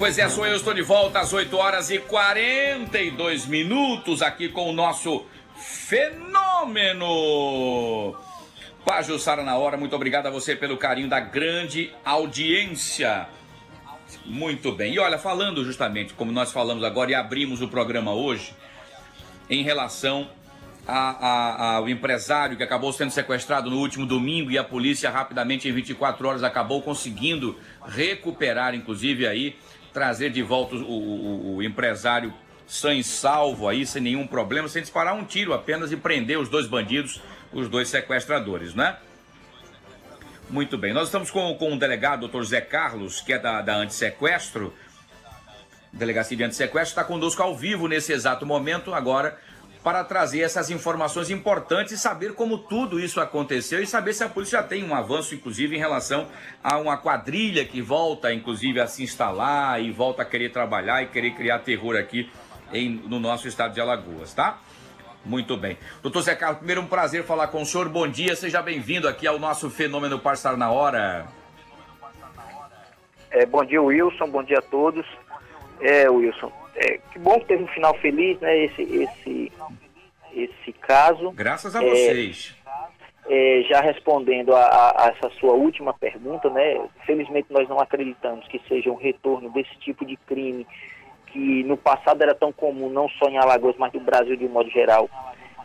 pois é, sou eu, estou de volta às 8 horas e 42 minutos aqui com o nosso fenômeno. Quase Sara na hora, muito obrigado a você pelo carinho da grande audiência. Muito bem. E olha, falando justamente como nós falamos agora e abrimos o programa hoje, em relação a, a, ao empresário que acabou sendo sequestrado no último domingo e a polícia rapidamente em 24 horas acabou conseguindo recuperar, inclusive aí trazer de volta o, o, o empresário sã e salvo aí, sem nenhum problema, sem disparar um tiro apenas e prender os dois bandidos, os dois sequestradores, né? Muito bem, nós estamos com, com o delegado, doutor Zé Carlos, que é da, da Antissequestro, Delegacia de Antissequestro, está conosco ao vivo nesse exato momento, agora para trazer essas informações importantes e saber como tudo isso aconteceu e saber se a polícia já tem um avanço, inclusive, em relação a uma quadrilha que volta, inclusive, a se instalar e volta a querer trabalhar e querer criar terror aqui em, no nosso estado de Alagoas, tá? Muito bem. Doutor Zé Carlos, primeiro um prazer falar com o senhor. Bom dia, seja bem-vindo aqui ao nosso Fenômeno Passar na Hora. É, bom dia, Wilson. Bom dia a todos. É, Wilson, é, que bom que teve um final feliz, né? Esse, esse, esse caso. Graças a é, vocês. É, já respondendo a, a, a, essa sua última pergunta, né? Felizmente nós não acreditamos que seja um retorno desse tipo de crime que no passado era tão comum, não só em Alagoas, mas no Brasil de um modo geral.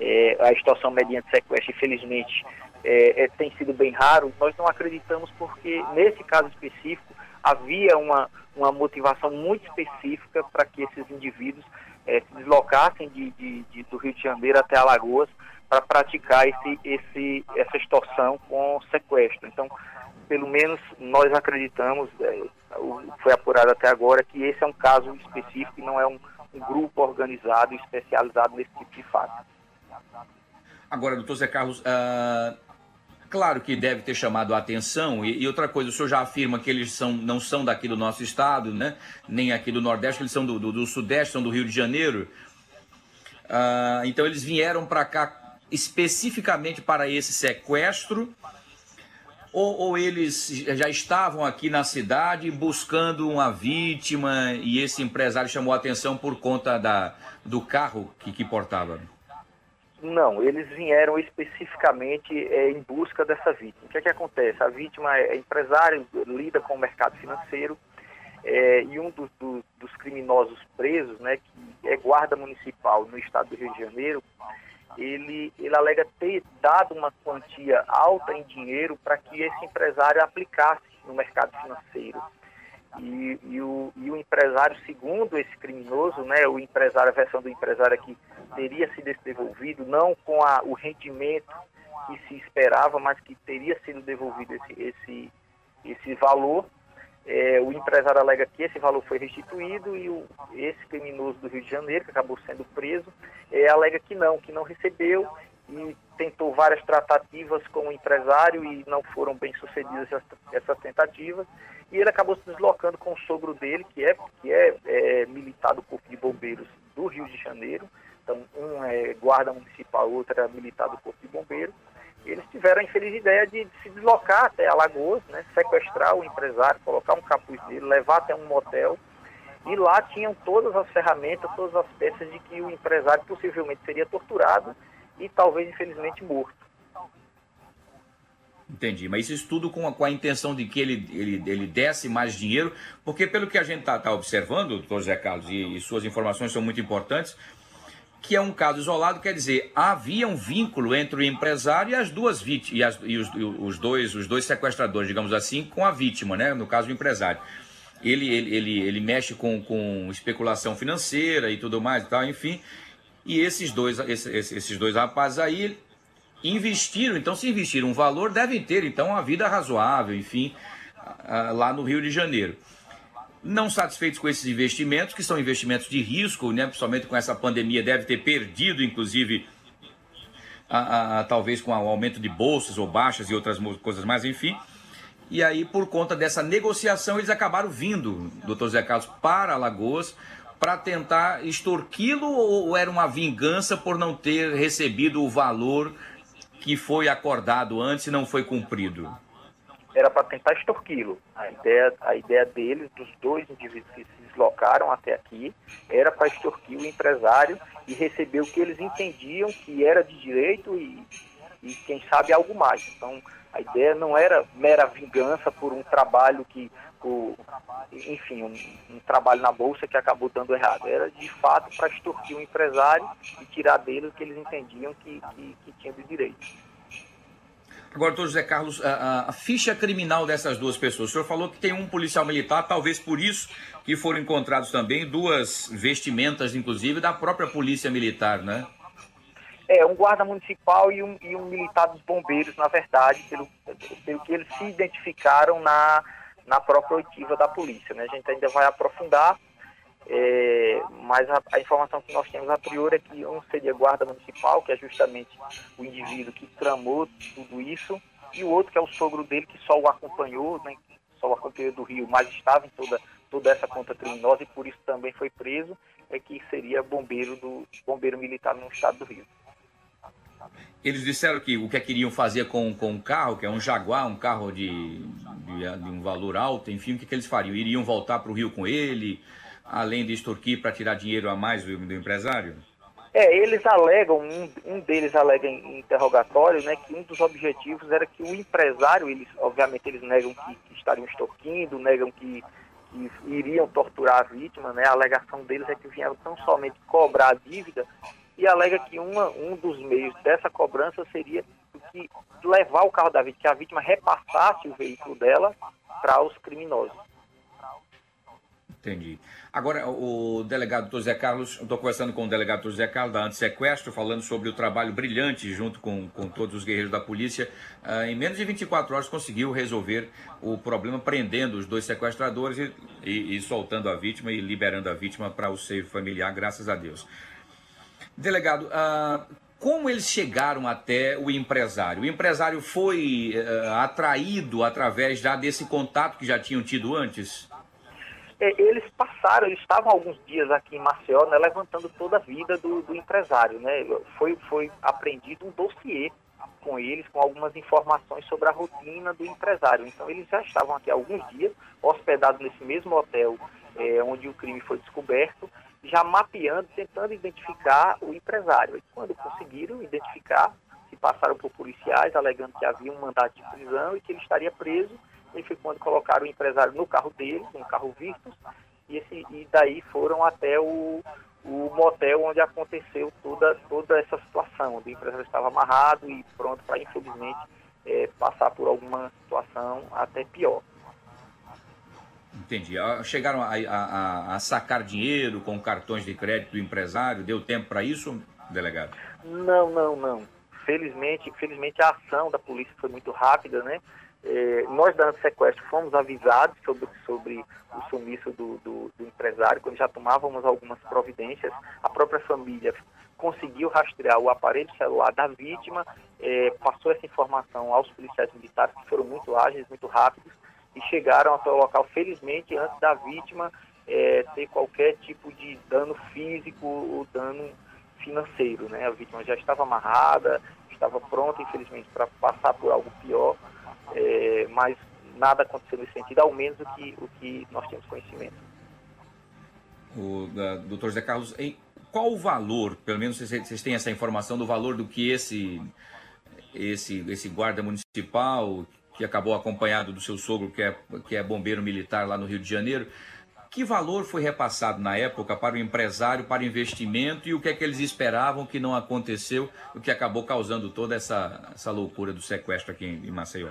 É, a extorsão mediante sequestro, infelizmente, é, é, tem sido bem raro. Nós não acreditamos porque, nesse caso específico, havia uma, uma motivação muito específica para que esses indivíduos é, se deslocassem de, de, de, do Rio de Janeiro até Alagoas para praticar esse, esse, essa extorsão com sequestro. Então, pelo menos nós acreditamos, é, foi apurado até agora, que esse é um caso específico e não é um, um grupo organizado, especializado nesse tipo de fato. Agora, doutor Zé Carlos, uh, Claro que deve ter chamado a atenção, e, e, outra coisa, o senhor já afirma que eles são, não são daqui do nosso estado, né? nem aqui do Nordeste, eles são do, do, do Sudeste, são do Rio de Janeiro. Ah, então eles vieram para cá especificamente para esse sequestro, ou, ou, eles já estavam aqui na cidade buscando uma vítima e esse empresário chamou a atenção por conta da, do carro que, que portava? Não, eles vieram especificamente é, em busca dessa vítima. O que é que acontece? A vítima é empresário, lida com o mercado financeiro é, e um do, do, dos criminosos presos, né, que é guarda municipal no estado do Rio de Janeiro, ele, ele alega ter dado uma quantia alta em dinheiro para que esse empresário aplicasse no mercado financeiro. E, e, o, e o empresário, segundo esse criminoso, né, o empresário, a versão do empresário aqui, teria sido devolvido, não com a, o rendimento que se esperava, mas que teria sido devolvido esse, esse, esse valor. É, o empresário alega que esse valor foi restituído e o, esse criminoso do Rio de Janeiro, que acabou sendo preso, é, alega que não, que não recebeu e tentou várias tratativas com o empresário e não foram bem sucedidas essas, essas tentativas e ele acabou se deslocando com o sogro dele, que é, que é, é militar do Corpo de Bombeiros do Rio de Janeiro. Então, um é guarda municipal, outro é militar do Corpo de Bombeiros. Eles tiveram a infeliz ideia de, se deslocar até Alagoas, né, sequestrar o empresário, colocar um capuz dele, levar até um motel. E lá tinham todas as ferramentas, todas as peças de que o empresário possivelmente seria torturado e talvez, infelizmente, morto. Entendi, mas isso tudo com a, com a intenção de que ele, ele, ele desse mais dinheiro, porque pelo que a gente está tá observando, doutor Zé Carlos, e, e, suas informações são muito importantes, que é um caso isolado, quer dizer, havia um vínculo entre o empresário e as duas vítimas, e, e os, os, dois, os dois sequestradores, digamos assim, com a vítima, né? no caso o empresário. Ele, ele, ele, ele mexe com, com especulação financeira e tudo mais e tal, enfim. E esses dois, esses, esses dois rapazes aí investiram, então se investiram um valor, devem ter então uma vida razoável, enfim, lá no Rio de Janeiro. Não satisfeitos com esses investimentos, que são investimentos de risco, né, principalmente com essa pandemia, deve ter perdido, inclusive, a, a, a, talvez com o aumento de bolsas ou baixas e outras coisas mais, enfim. E aí, por conta dessa negociação, eles acabaram vindo, doutor Zé Carlos, para Alagoas, para tentar extorquí-lo ou era uma vingança por não ter recebido o valor que foi acordado antes e não foi cumprido? Era para tentar extorquí-lo. A ideia, a ideia deles, dos dois indivíduos que se deslocaram até aqui, era para extorquir o empresário e receber o que eles entendiam que era de direito e, e quem sabe algo mais. Então, a ideia não era mera vingança por um trabalho que, por, enfim, um, um, trabalho na bolsa que acabou dando errado. Era de fato para extorquir o empresário e tirar dele o que eles entendiam que, que, que tinha de direito. Agora, doutor José Carlos, a, a, ficha criminal dessas duas pessoas. O senhor falou que tem um policial militar, talvez por isso que foram encontrados também duas vestimentas, inclusive, da própria polícia militar, né? É, um guarda municipal e um, e um militar dos bombeiros, na verdade, pelo, pelo que eles se identificaram na, na própria oitiva da polícia. Né? A gente ainda vai aprofundar, é, mas a, a, informação que nós temos a priori é que um seria guarda municipal, que é justamente o indivíduo que tramou tudo isso, e o outro que é o sogro dele, que só o acompanhou, né, só o acompanhou do Rio, mas estava em toda, toda essa conta criminosa e por isso também foi preso, é que seria bombeiro do bombeiro militar no estado do Rio. Eles disseram que o que queriam fazer com, com o carro, que é um Jaguar, um carro de, de, de um valor alto, enfim, o que, que eles fariam? Iriam voltar para o Rio com ele, além de extorquir para tirar dinheiro a mais do, do empresário? É, eles alegam, um, um, deles alega em interrogatório, né, que um dos objetivos era que o empresário, eles, obviamente eles negam que, que estariam extorquindo, negam que, que, iriam torturar a vítima, né, a alegação deles é que vieram tão somente cobrar a dívida, e alega que uma, um dos meios dessa cobrança seria que levar o carro da vítima, que a vítima repassasse o veículo dela para os criminosos. Entendi. Agora, o delegado Dr. Zé Carlos, estou conversando com o delegado Dr. Zé Carlos da Antissequestro, falando sobre o trabalho brilhante junto com, com todos os guerreiros da polícia. Uh, em menos de 24 horas conseguiu resolver o problema, prendendo os dois sequestradores e, e, e soltando a vítima e liberando a vítima para o seio familiar, graças a Deus. Delegado, uh, como eles chegaram até o empresário? O empresário foi uh, atraído através já desse contato que já tinham tido antes? É, eles passaram, eles estavam alguns dias aqui em Maceió, né, levantando toda a vida do, do empresário. Né? Foi, foi um dossiê com eles, com algumas informações sobre a rotina do empresário. Então, eles já estavam aqui há alguns dias, hospedados nesse mesmo hotel é, onde o crime foi descoberto, já mapeando, tentando identificar o empresário. E quando conseguiram identificar, se passaram por policiais, alegando que havia um mandato de prisão e que ele estaria preso. E foi quando colocaram o empresário no carro dele, no carro Virtus, e, esse, e daí foram até o, o motel onde aconteceu toda, toda essa situação, onde o empresário estava amarrado e pronto para, infelizmente, é, passar por alguma situação até pior. Entendi. Ah, chegaram a, a, a, sacar dinheiro com cartões de crédito do empresário? Deu tempo para isso, delegado? Não, não, não. Felizmente, felizmente a ação da polícia foi muito rápida, né? É, nós da sequestro fomos avisados sobre, sobre o sumiço do, do, do, empresário, quando já tomávamos algumas providências, a própria família conseguiu rastrear o aparelho celular da vítima, é, passou essa informação aos policiais militares, que foram muito ágeis, muito rápidos, e chegaram até o local, felizmente, antes da vítima é, ter qualquer tipo de dano físico ou dano financeiro. Né? A vítima já estava amarrada, estava pronta, infelizmente, para passar por algo pior, é, mas nada aconteceu nesse sentido, ao menos o que, o que nós temos conhecimento. O doutor Zé Carlos, em, qual o valor, pelo menos vocês, vocês têm essa informação do valor do que esse, esse, esse guarda municipal que acabou acompanhado do seu sogro, que é, que é bombeiro militar lá no Rio de Janeiro. Que valor foi repassado na época para o empresário, para o investimento e o que é que eles esperavam que não aconteceu, o que acabou causando toda essa, essa loucura do sequestro aqui em Maceió?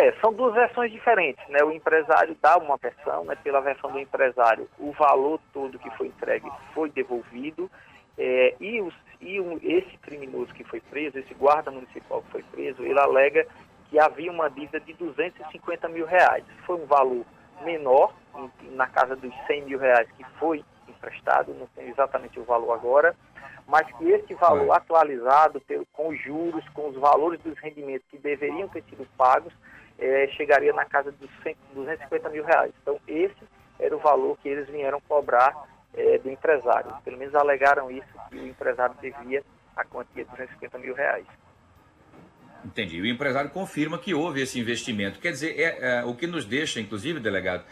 É, são duas versões diferentes, né? O empresário dá uma versão, né? Pela versão do empresário, o valor todo que foi entregue foi devolvido é, e, os, e um, esse criminoso que foi preso, esse guarda municipal que foi preso, ele alega que havia uma dívida de 250 mil reais. Foi um valor menor, na casa dos 100 mil reais que foi emprestado, não tenho exatamente o valor agora, mas que esse valor atualizado com os juros, com os valores dos rendimentos que deveriam ter sido pagos, é, chegaria na casa dos 100, 250 mil reais. Então, esse era o valor que eles vieram cobrar é, do empresário. Pelo menos alegaram isso, que o empresário devia a quantia de 250 mil reais. Entendi. O empresário confirma que houve esse investimento. Quer dizer, é, é, o que nos deixa, inclusive, delegado,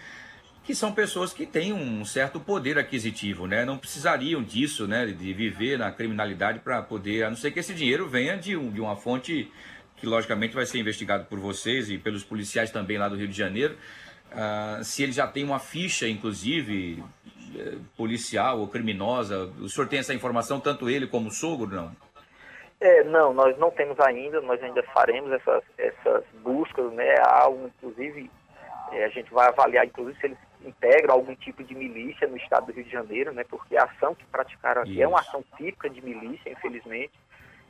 que são pessoas que têm um certo poder aquisitivo, né? Não precisariam disso, né? De viver na criminalidade para poder, a não ser que esse dinheiro venha de, um, de uma fonte que logicamente vai ser investigado por vocês e pelos policiais também lá do Rio de Janeiro. Uh, se ele já tem uma ficha, inclusive, eh, policial ou criminosa, o senhor tem essa informação, tanto ele como o sogro, não? É, não, nós não temos ainda, nós ainda faremos essas, essas buscas, né? Há um, inclusive, é, a gente vai avaliar, inclusive, se eles integram algum tipo de milícia no estado do Rio de Janeiro, né? Porque a ação que praticaram aqui Isso. é uma ação típica de milícia, infelizmente.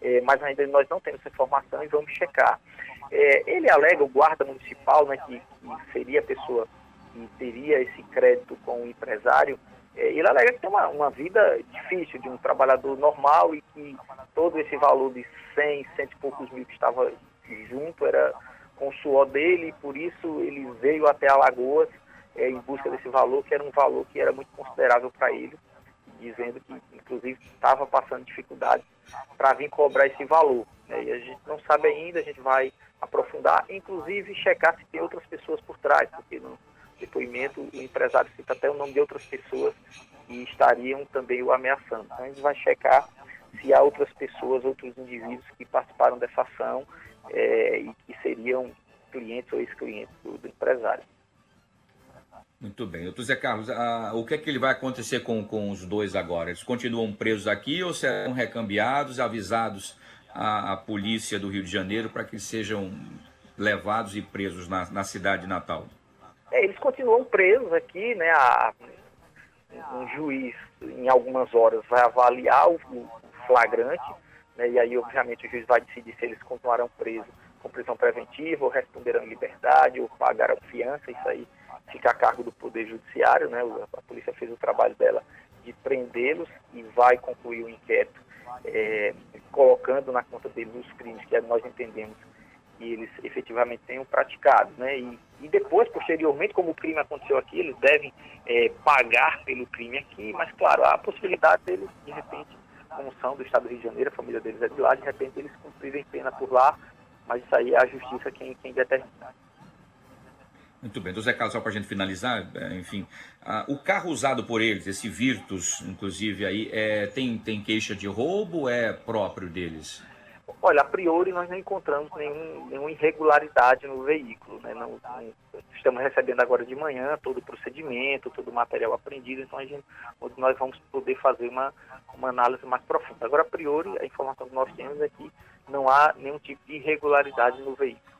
É, mas ainda nós não temos essa informação e vamos checar. É, ele alega, o guarda municipal, né, que, que, seria a pessoa que teria esse crédito com o empresário, é, ele alega que tem uma, uma vida difícil de um trabalhador normal e que todo esse valor de 100, cento e poucos mil que estava junto era com o suor dele, e por isso ele veio até Alagoas é, em busca desse valor, que era um valor que era muito considerável para ele, dizendo que, inclusive, estava passando dificuldade para vir cobrar esse valor. Né? E a gente não sabe ainda, a gente vai aprofundar, inclusive checar se tem outras pessoas por trás, porque no depoimento o empresário cita até o nome de outras pessoas que estariam também o ameaçando. Então a gente vai checar se há outras pessoas, outros indivíduos que participaram dessa ação é, e que seriam clientes ou ex-clientes do, do, empresário. Muito bem. Doutor Zé Carlos, a, o que é que ele vai acontecer com, com os dois agora? Eles continuam presos aqui ou serão recambiados, avisados à, polícia do Rio de Janeiro para que sejam levados e presos na, na cidade de Natal? É, eles continuam presos aqui, né? A, um juiz, em algumas horas, vai avaliar o, o flagrante, né? E aí, obviamente, o juiz vai decidir se eles continuarão presos com prisão preventiva, ou responderão em liberdade, ou pagarão fiança. Isso aí fica a cargo do Poder Judiciário, né? A polícia fez o trabalho dela de prendê-los e vai concluir o inquérito, é, colocando na conta deles os crimes que nós entendemos que eles efetivamente tenham praticado, né? E, e depois, posteriormente, como o crime aconteceu aqui, eles devem é, pagar pelo crime aqui, mas claro, há a possibilidade deles, de repente, como são do Estado do Rio de Janeiro, a família deles é de lá, de repente eles cumprirem pena por lá, mas isso aí é a justiça quem, quem determina. Muito bem. Então, Zé Carlos, só para a gente finalizar, é, enfim, o carro usado por eles, esse Virtus, inclusive, aí, é, tem, tem queixa de roubo ou é próprio deles? Olha, a priori nós não encontramos nenhum, nenhuma irregularidade no veículo. Né? Não, não, estamos recebendo agora de manhã todo o procedimento, todo o material apreendido, então a gente, nós vamos poder fazer uma, uma análise mais profunda. Agora, a priori, a informação que nós temos é que não há nenhum tipo de irregularidade no veículo.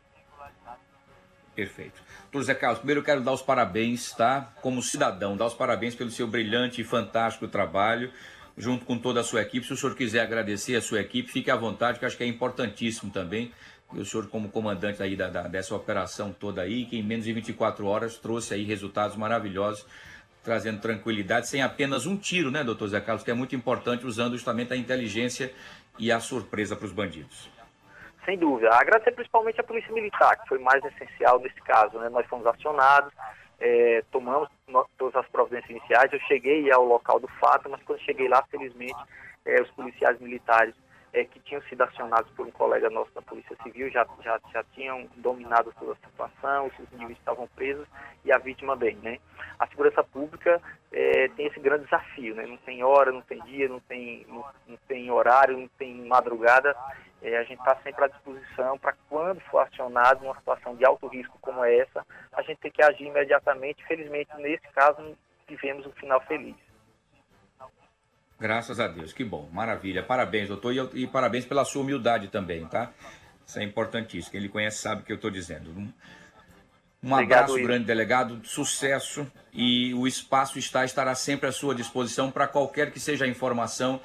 Perfeito. Doutor Zé Carlos, primeiro eu quero dar os parabéns, tá? Como cidadão, dar os parabéns pelo seu brilhante e fantástico trabalho junto com toda a sua equipe. Se o senhor quiser agradecer a sua equipe, fique à vontade, que acho que é importantíssimo também. E o senhor, como comandante aí da, da, dessa operação toda aí, que em menos de 24 horas trouxe aí resultados maravilhosos, trazendo tranquilidade, sem apenas um tiro, né, doutor Zé Carlos, que é muito importante, usando justamente a inteligência e a surpresa para os bandidos. Sem dúvida. Agradecer principalmente a Polícia Militar, que foi mais essencial nesse caso. Né? Nós fomos acionados, é, tomamos todas as providências iniciais. Eu cheguei ao local do fato, mas quando cheguei lá, felizmente, é, os policiais militares é, que tinham sido acionados por um colega nosso da Polícia Civil já, já, já tinham dominado toda a situação, os indivíduos estavam presos e a vítima bem. Né? A segurança pública é, tem esse grande desafio, né? não tem hora, não tem dia, não tem, não, não tem horário, não tem madrugada. É, a gente está sempre à disposição para quando for acionado numa situação de alto risco como essa, a gente tem que agir imediatamente. Felizmente, nesse caso, tivemos um final feliz. Graças a Deus, que bom, maravilha. Parabéns, doutor, e, e parabéns pela sua humildade também, tá? Isso é importantíssimo. Quem lhe conhece sabe o que eu estou dizendo. Um, um Obrigado, abraço, grande delegado, sucesso e o espaço está estará sempre à sua disposição para qualquer que seja a informação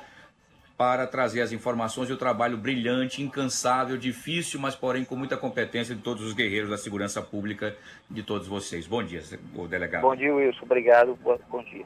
para trazer as informações e o trabalho brilhante, incansável, difícil, mas porém com muita competência de todos os guerreiros da segurança pública de todos vocês. Bom dia, delegado. Bom dia, Wilson. Obrigado. Bom dia.